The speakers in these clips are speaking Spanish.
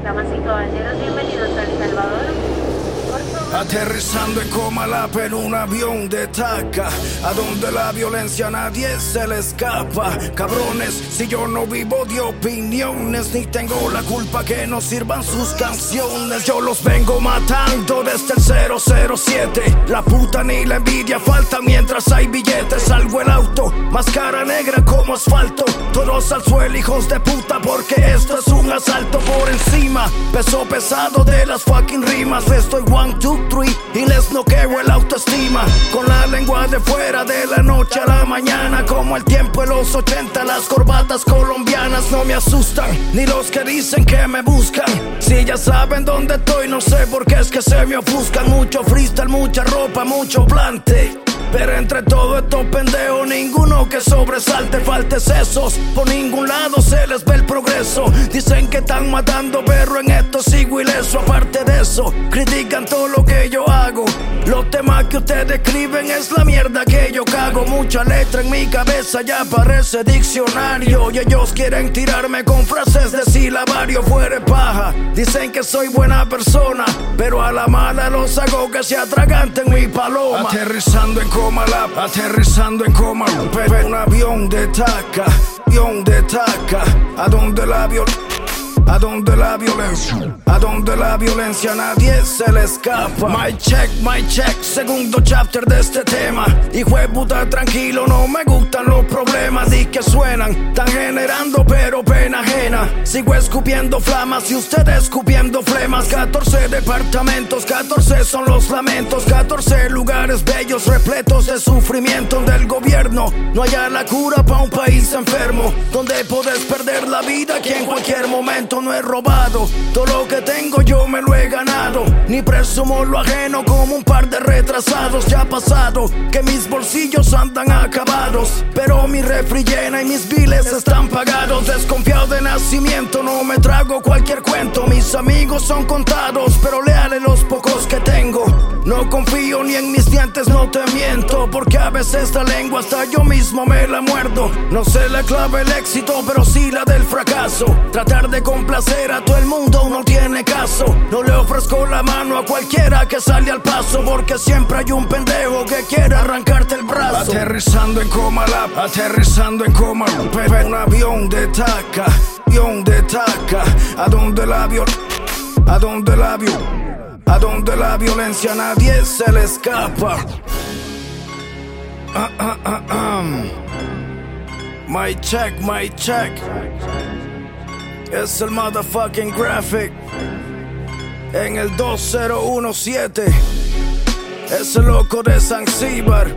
y caballeros, bienvenidos. Aterrizando en Comalapa en un avión de taca A donde la violencia a nadie se le escapa. Cabrones, si yo no vivo de opiniones Ni tengo la culpa que no sirvan sus canciones. Yo los vengo matando desde el 007 La puta ni la envidia faltan mientras hay billetes. Salgo el auto, máscara negra como asfalto Todos al suelo hijos de puta porque esto es un asalto por encima Peso pesado de las fucking rimas Estoy one, two, y les noqueo el autoestima. Con la lengua de fuera de la noche a la mañana. Como el tiempo de los 80, las corbatas colombianas no me asustan. Ni los que dicen que me buscan. Si ya saben dónde estoy, no sé por qué es que se me ofuscan. Mucho freestyle, mucha ropa, mucho plante. Pero entre todo estos pendejos, ninguno que sobresalte, falte sesos. Por ningún lado se les ve el progreso. Dicen que están matando, pero en esto sigo ileso. Aparte de eso, critican todo lo que yo hago. Los temas que ustedes escriben es la mierda que yo cago. Mucha letra en mi cabeza ya parece diccionario. Y ellos quieren tirarme con frases de silabario fuera paja. Dicen que soy buena persona, pero a la mala los hago que se atraganten mi paloma. Aterrizando en Aterrizando en Coma. Un avión de taca, avión de taca. A donde la violencia a donde la violencia, a donde la violencia nadie se le escapa. My check, my check, segundo chapter de este tema. Hijo de puta, tranquilo, no me gustan los problemas. Di que suenan, están generando pero pena Sigo escupiendo flamas y usted escupiendo flemas. 14 departamentos, 14 son los lamentos. 14 lugares bellos repletos de sufrimiento. Donde el gobierno no haya la cura para un país enfermo. Donde puedes perder la vida que en cualquier momento no he robado. Todo lo que tengo yo me lo he ganado. Ni presumo lo ajeno como un par de retrasados. Ya ha pasado que mis bolsillos andan acabados. Pero mi refri llena y mis biles están pagados. Desconfiado de no me trago cualquier cuento. Mis amigos son contados, pero leales los pocos que tengo. No confío ni en mis dientes, no te miento. Porque a veces la lengua hasta yo mismo me la muerdo. No sé la clave del éxito, pero sí la del fracaso. Tratar de complacer a todo el mundo no tiene caso. No le ofrezco la mano a cualquiera que sale al paso. Porque siempre hay un pendejo que quiere arrancarte el brazo. Aterrizando en Comalapa, aterrizando en Comalapa. Un avión de taca, avión de taca. A donde la vio, a donde la vio. A donde la violencia a nadie se le escapa. Ah, ah, ah. My check, my check. Es el motherfucking graphic. En el 2017. Es el loco de Zanzíbar.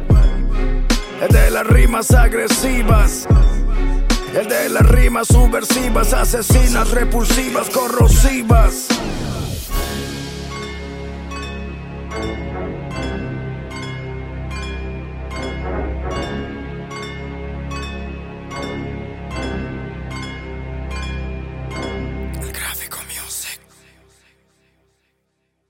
El de las rimas agresivas. El de las rimas subversivas, asesinas, repulsivas, corrosivas.